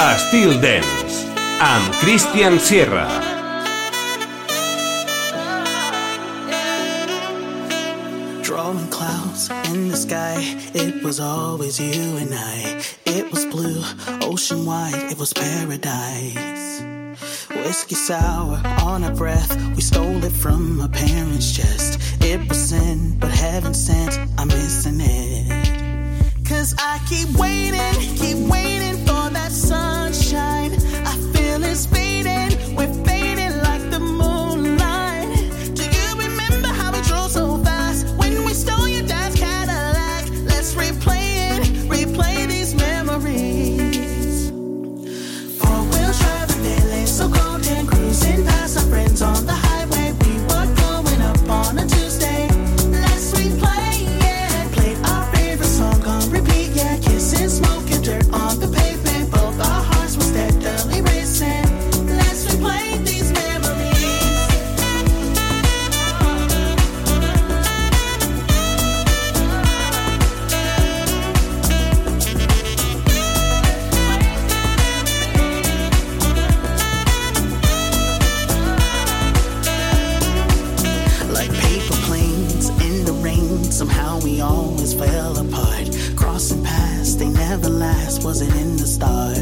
Estil Dance, amb Christian Sierra. Drawing clouds in the sky, it was always you and I. It was blue, ocean wide, it was paradise. Whiskey sour on our breath, we stole it from our parents' chest. It was sin, but heaven sent, I'm missing it. Cause I keep waiting, keep waiting for last. Was it in the stars?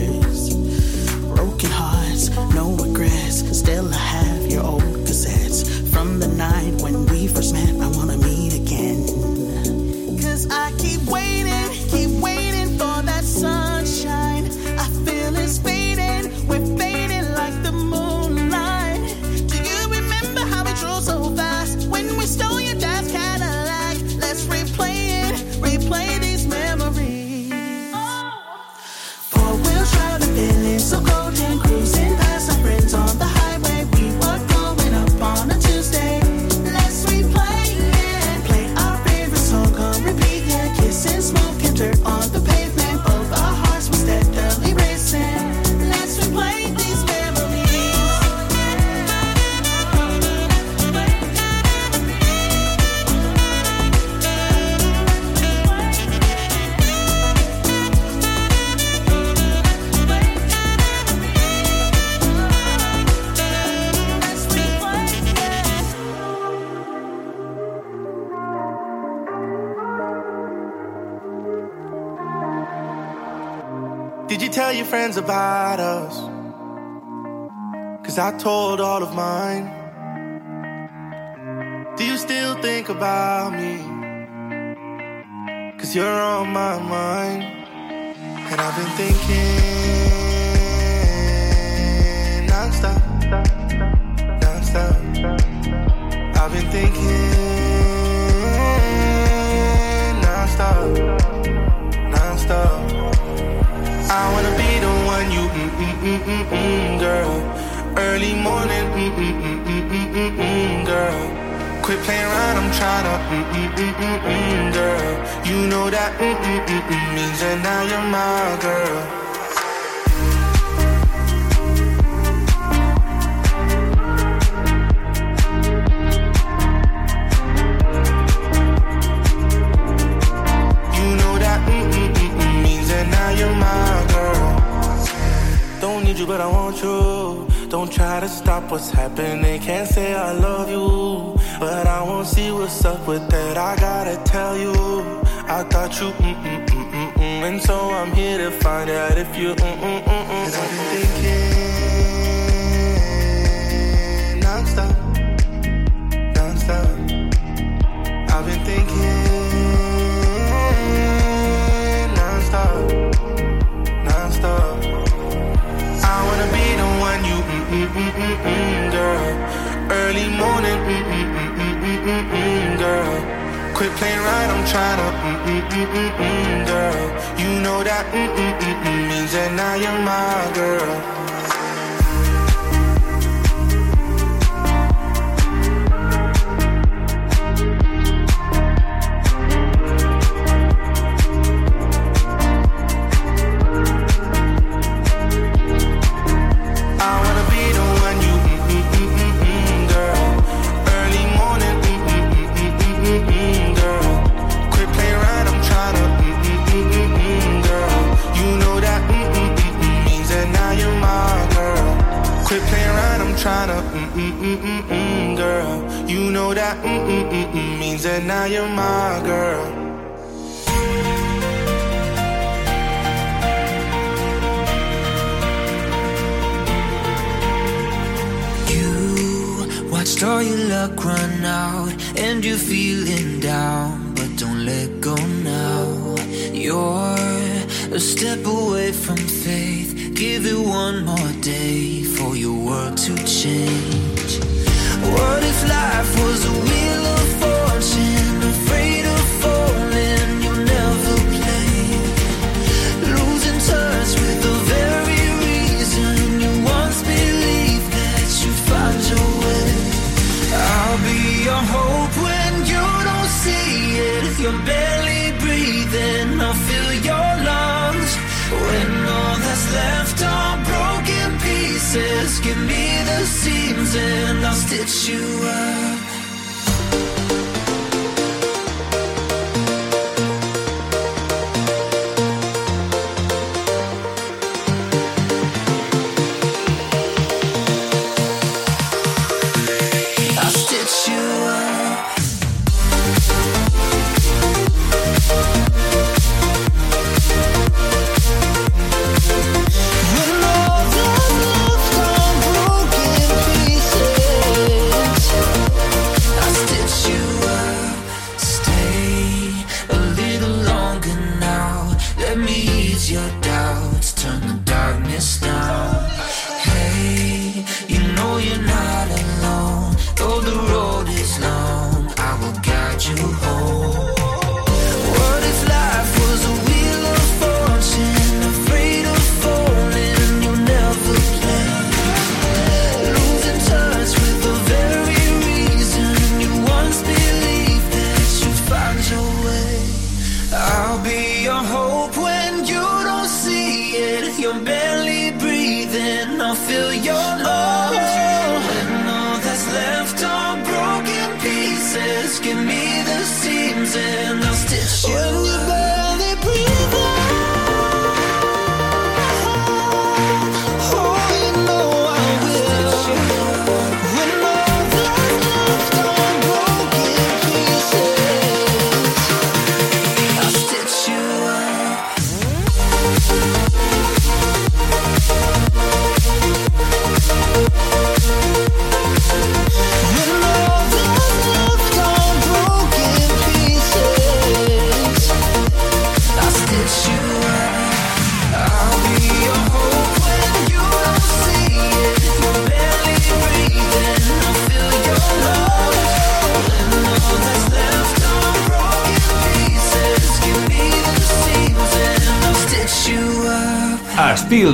Friends about us? Cause I told all of mine. Do you still think about me? Cause you're on my mind. And I've been thinking non-stop, non-stop. I've been thinking non-stop, non-stop. I wanna be the one you mm mm mm mm mm girl. Early morning mm mm mm mm mm mm mm girl. Quit playing around, I'm tryna mm mm mm mm mm girl. You know that mm mm mm mm means that now you're my girl. You know you, but I want you. Don't try to stop what's happening. Can't say I love you, but I won't see what's up with that. I gotta tell you, I thought you mm mm mm mm mm, and so I'm here to find out if you mm mm mm mm. And I've been thinking girl. Early morning girl. Quit playing right, I'm mm mm girl. You know that means that now you're my girl. mm mm mm mm girl. You know that mm mm mm mm means that now you're my girl. Watched all your luck run out and you're feeling down, but don't let go now. You're a step away from faith give it one more day for your world to change. What if life was a wheel of fortune?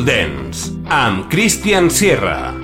Dance, amb Christian Sierra.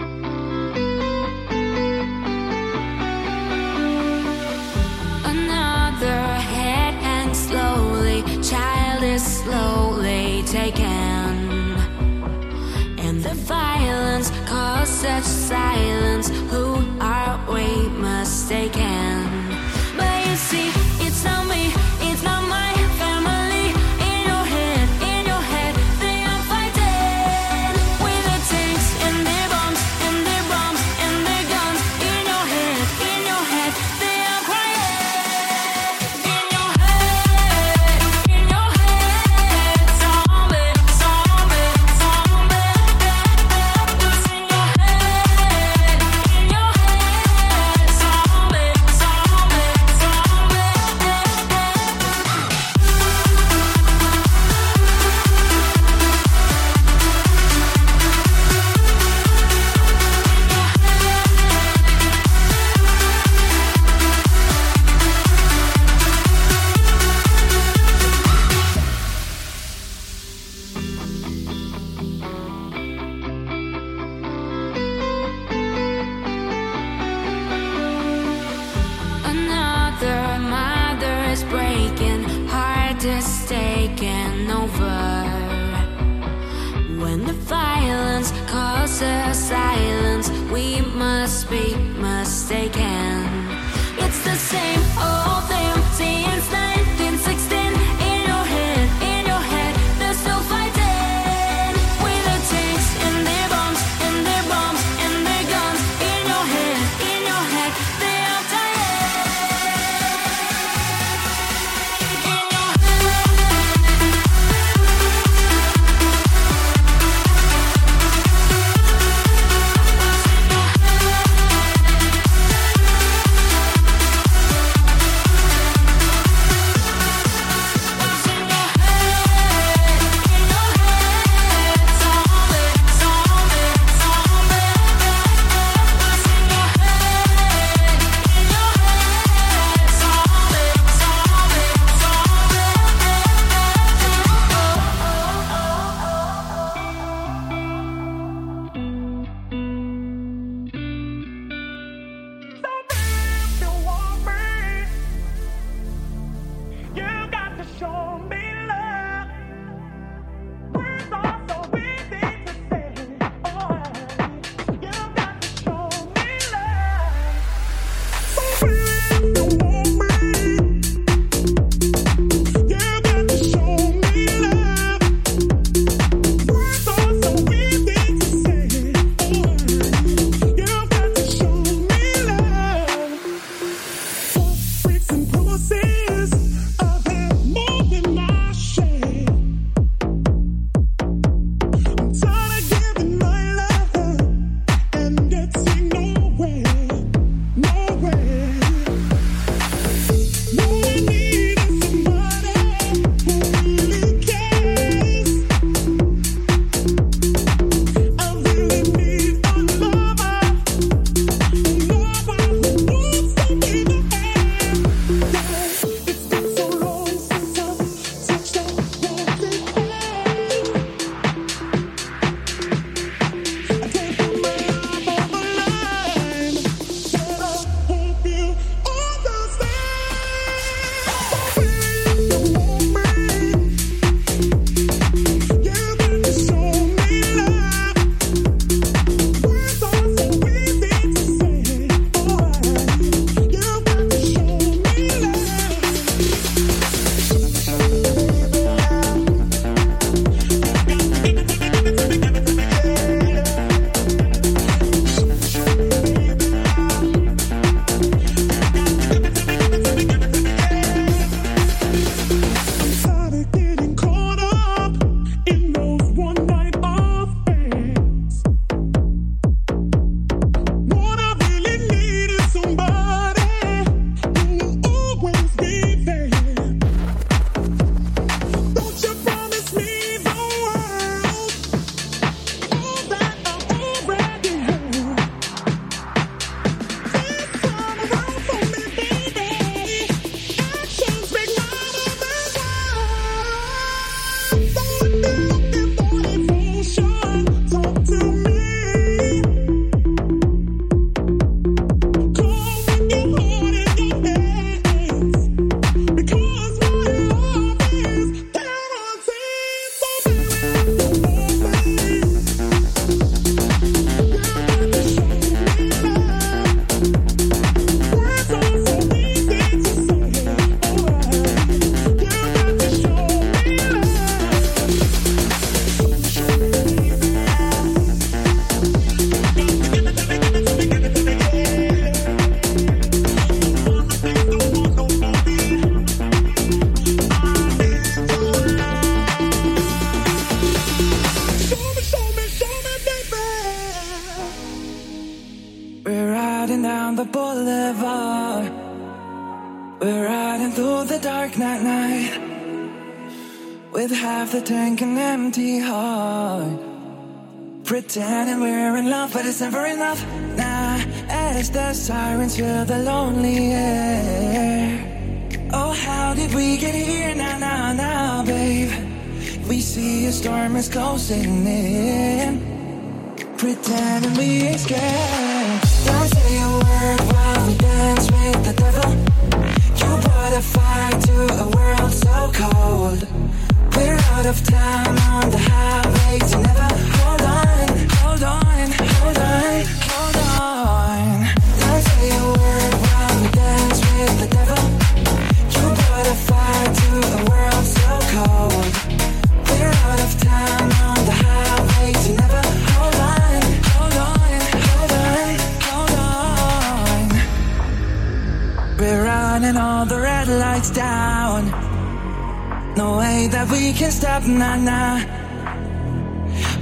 No way that we can stop, nah, nah.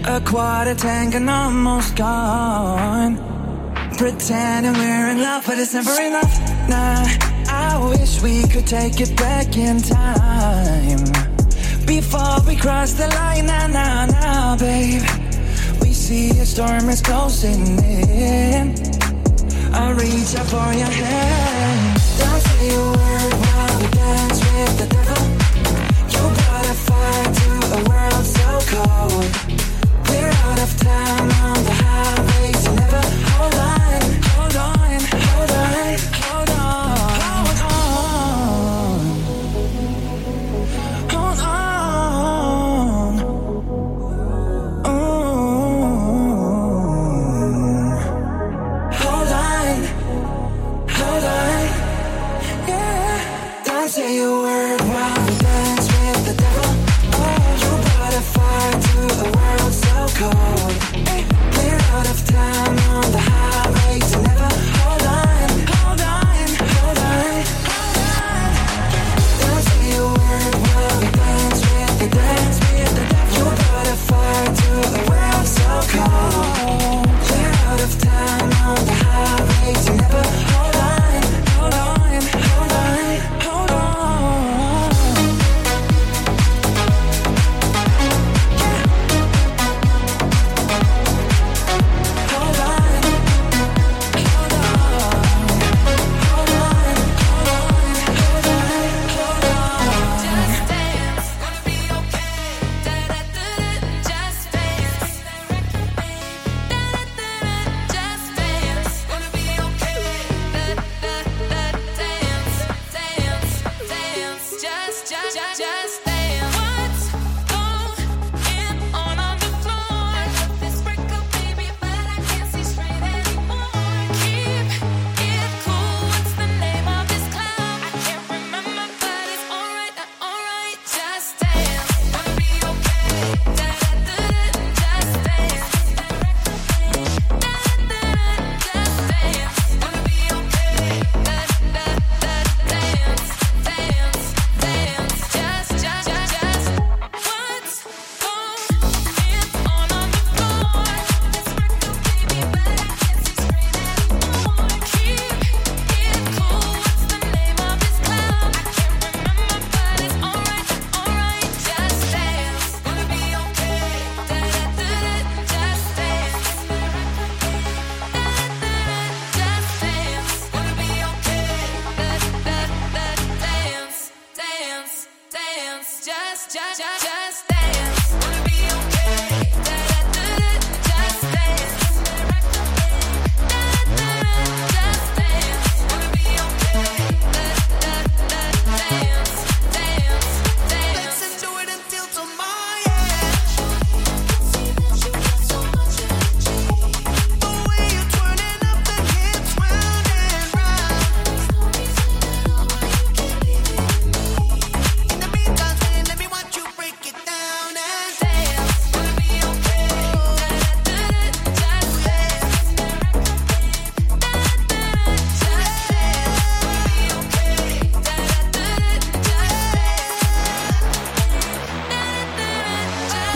A quarter tank and almost gone. Pretending we're in love, but it's never enough, nah. I wish we could take it back in time. Before we cross the line, nah, nah, nah, babe. We see a storm is closing in. I reach out for your hand. Don't say a word. time on the highway, so never hold on, hold on, hold on.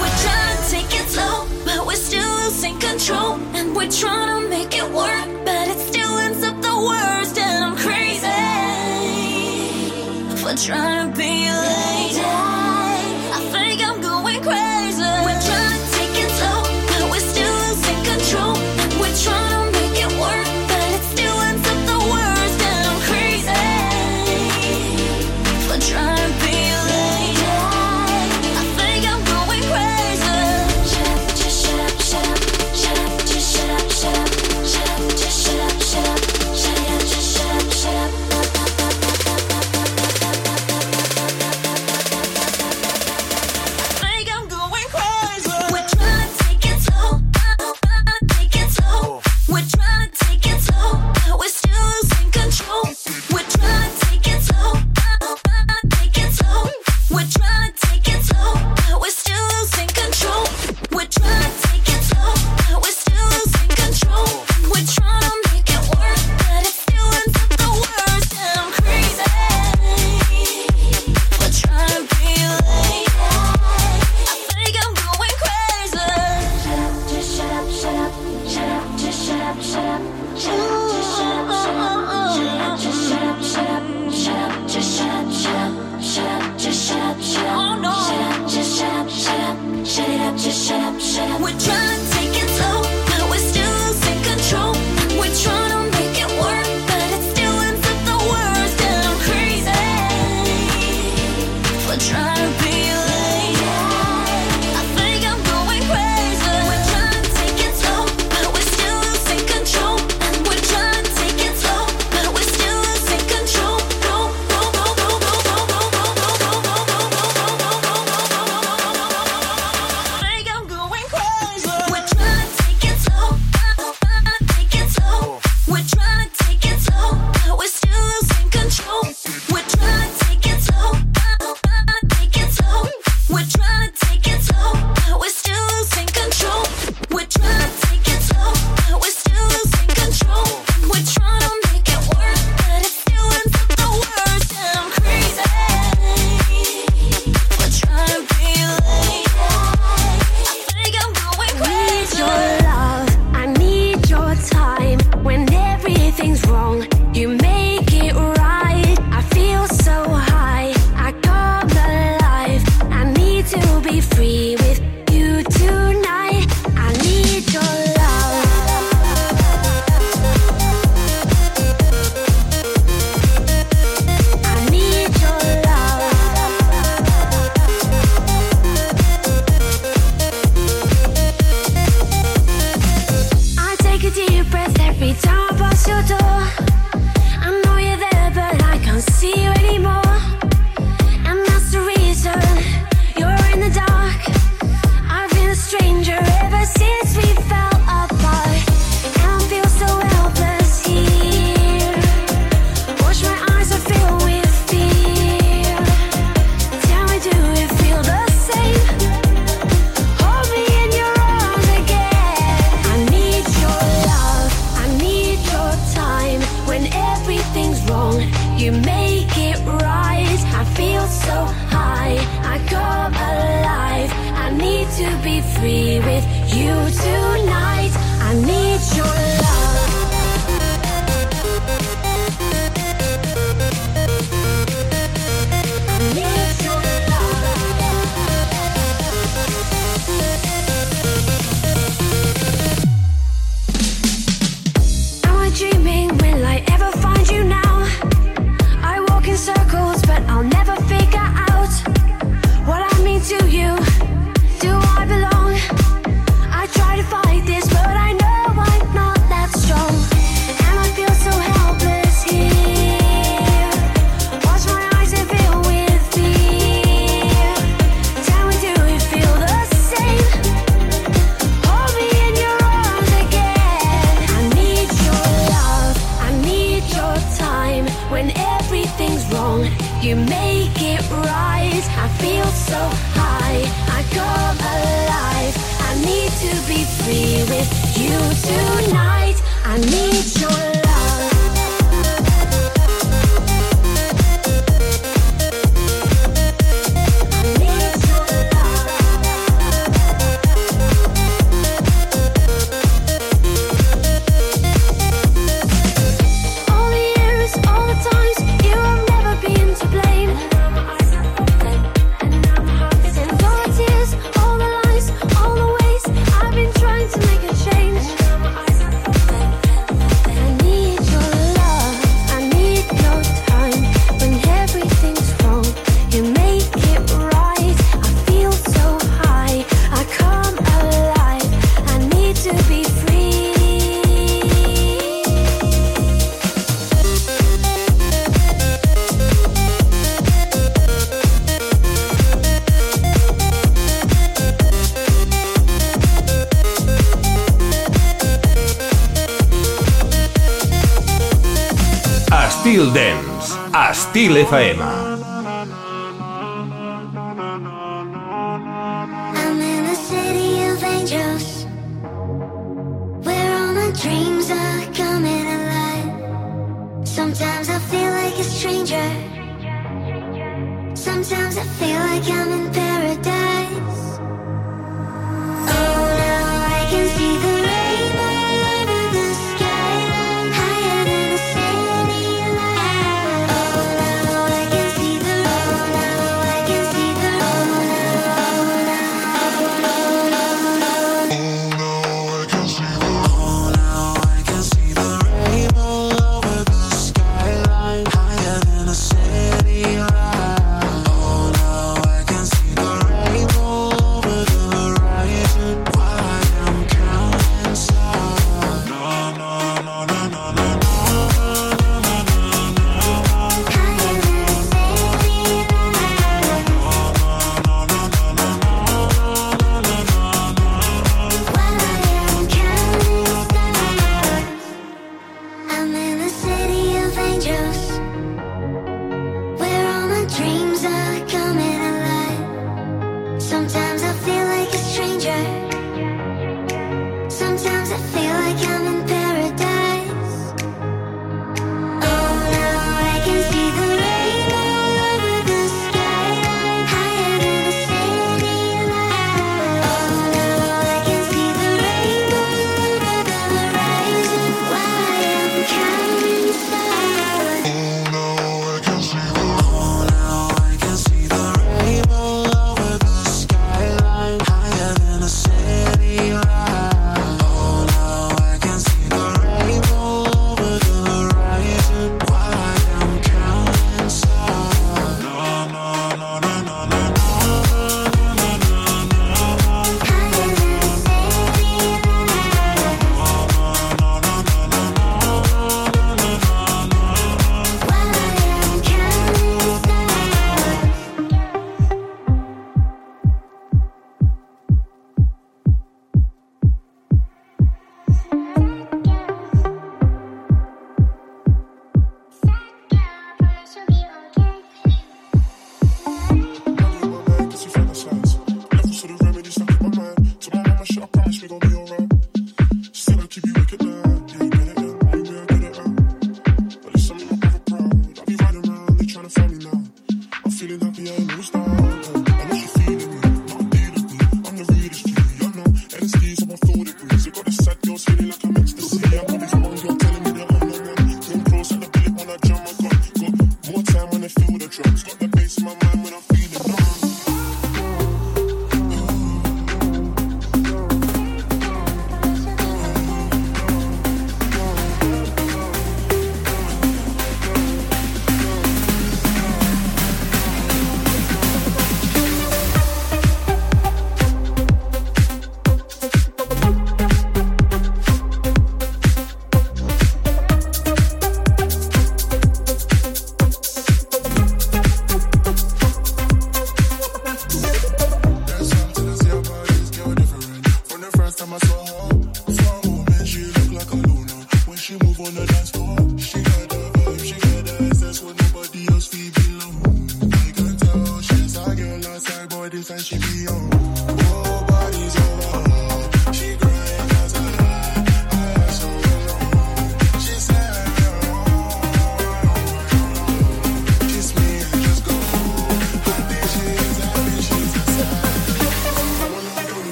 We're trying to take it slow, but we're still losing control. And we're trying to make it work, but it still ends up the worst. And I'm crazy for trying to be. Estil Dance, Estil FM.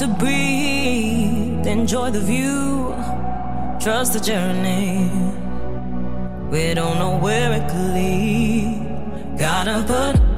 to breathe. Enjoy the view, trust the journey. We don't know where it could lead. Gotta put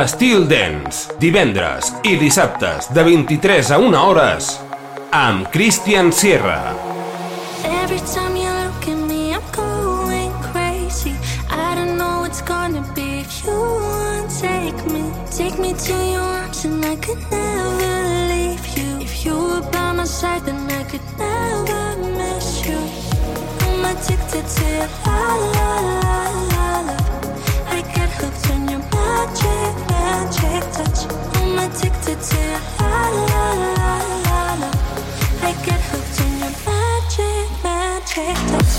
a Steel Dance, divendres i dissabtes de 23 a 1 hores amb Christian Sierra. Every time you look at me, I'm going crazy. I don't know what's gonna be if you won't take me. Take me to your arms and I could never leave you. If you were by my side, then I could never miss you. I'm addicted to you, la la la la. I get hooked on your magic. magic touch. I'm addicted to your la la la la la. I get hooked in your magic, magic touch.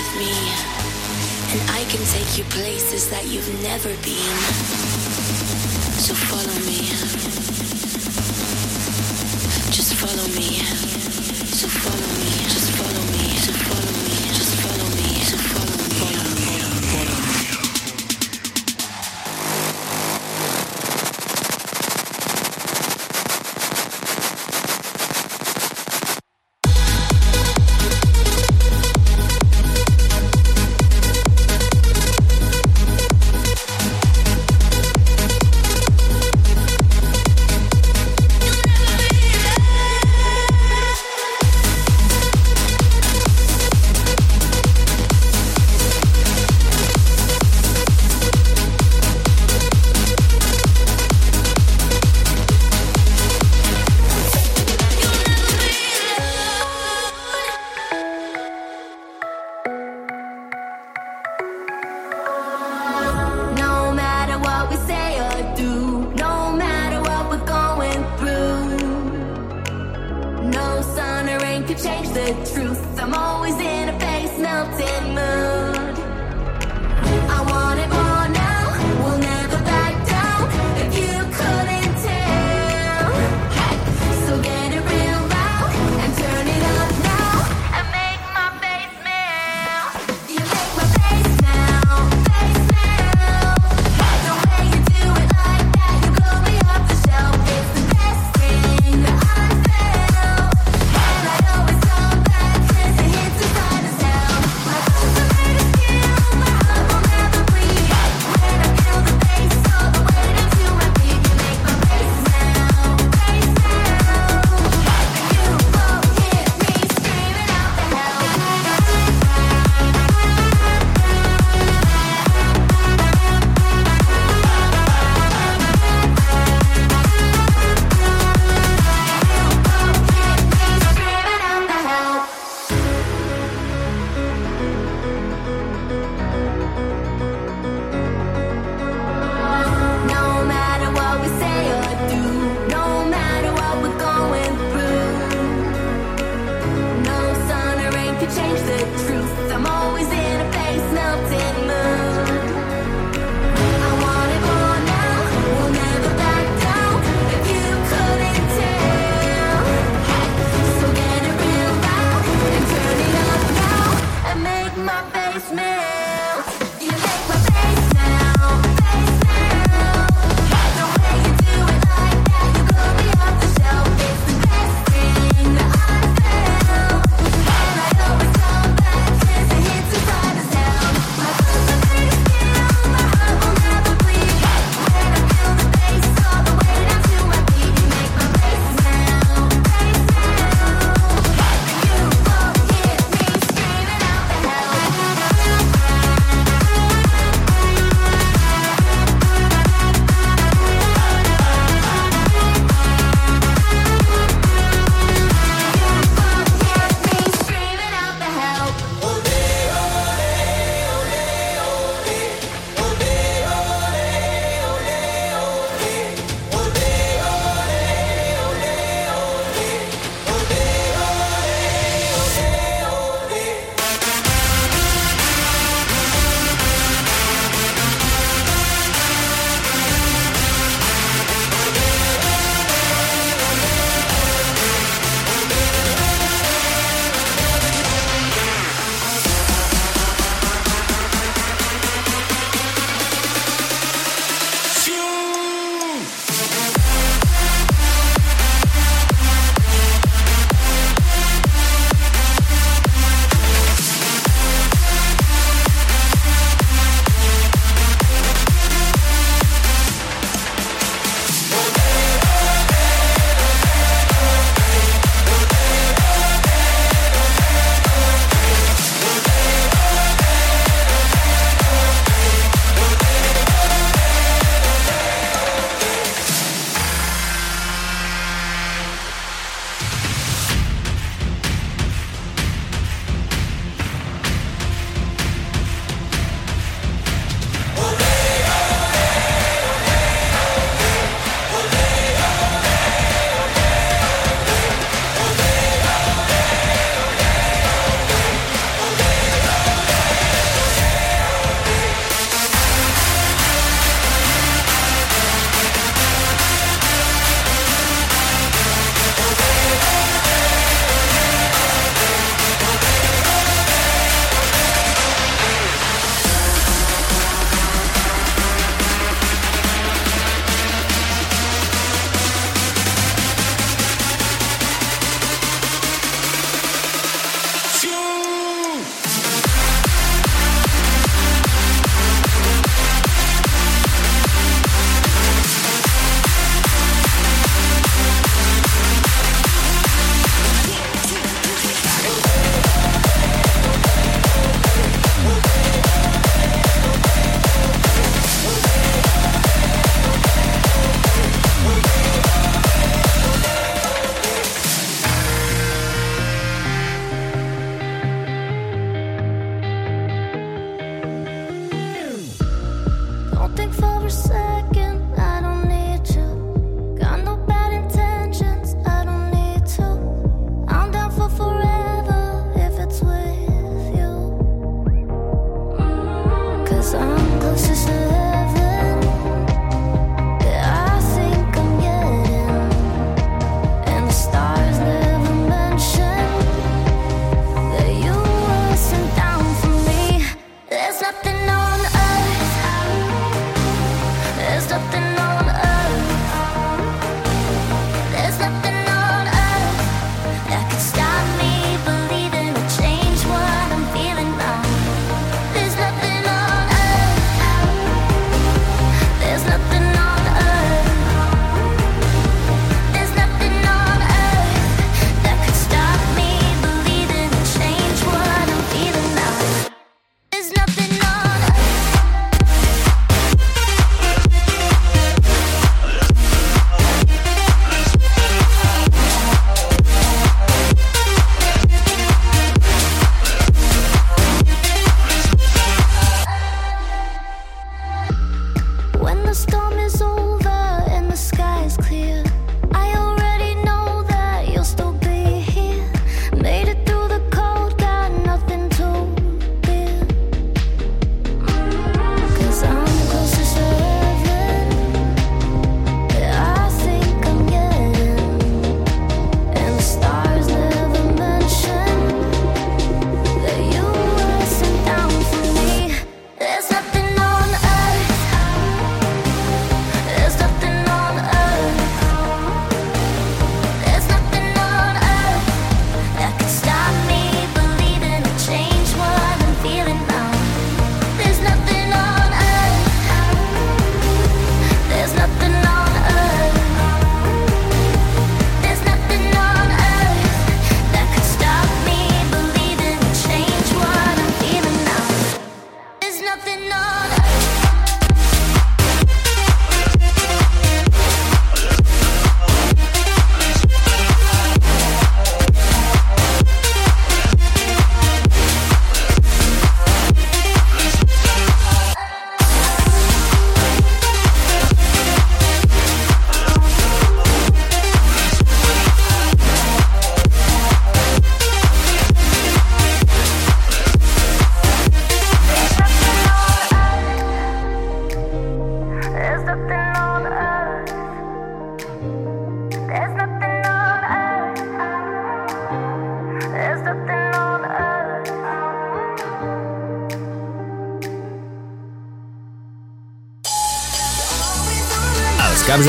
with me, and I can take you places that you've never been. So follow me. Just follow me. So follow me.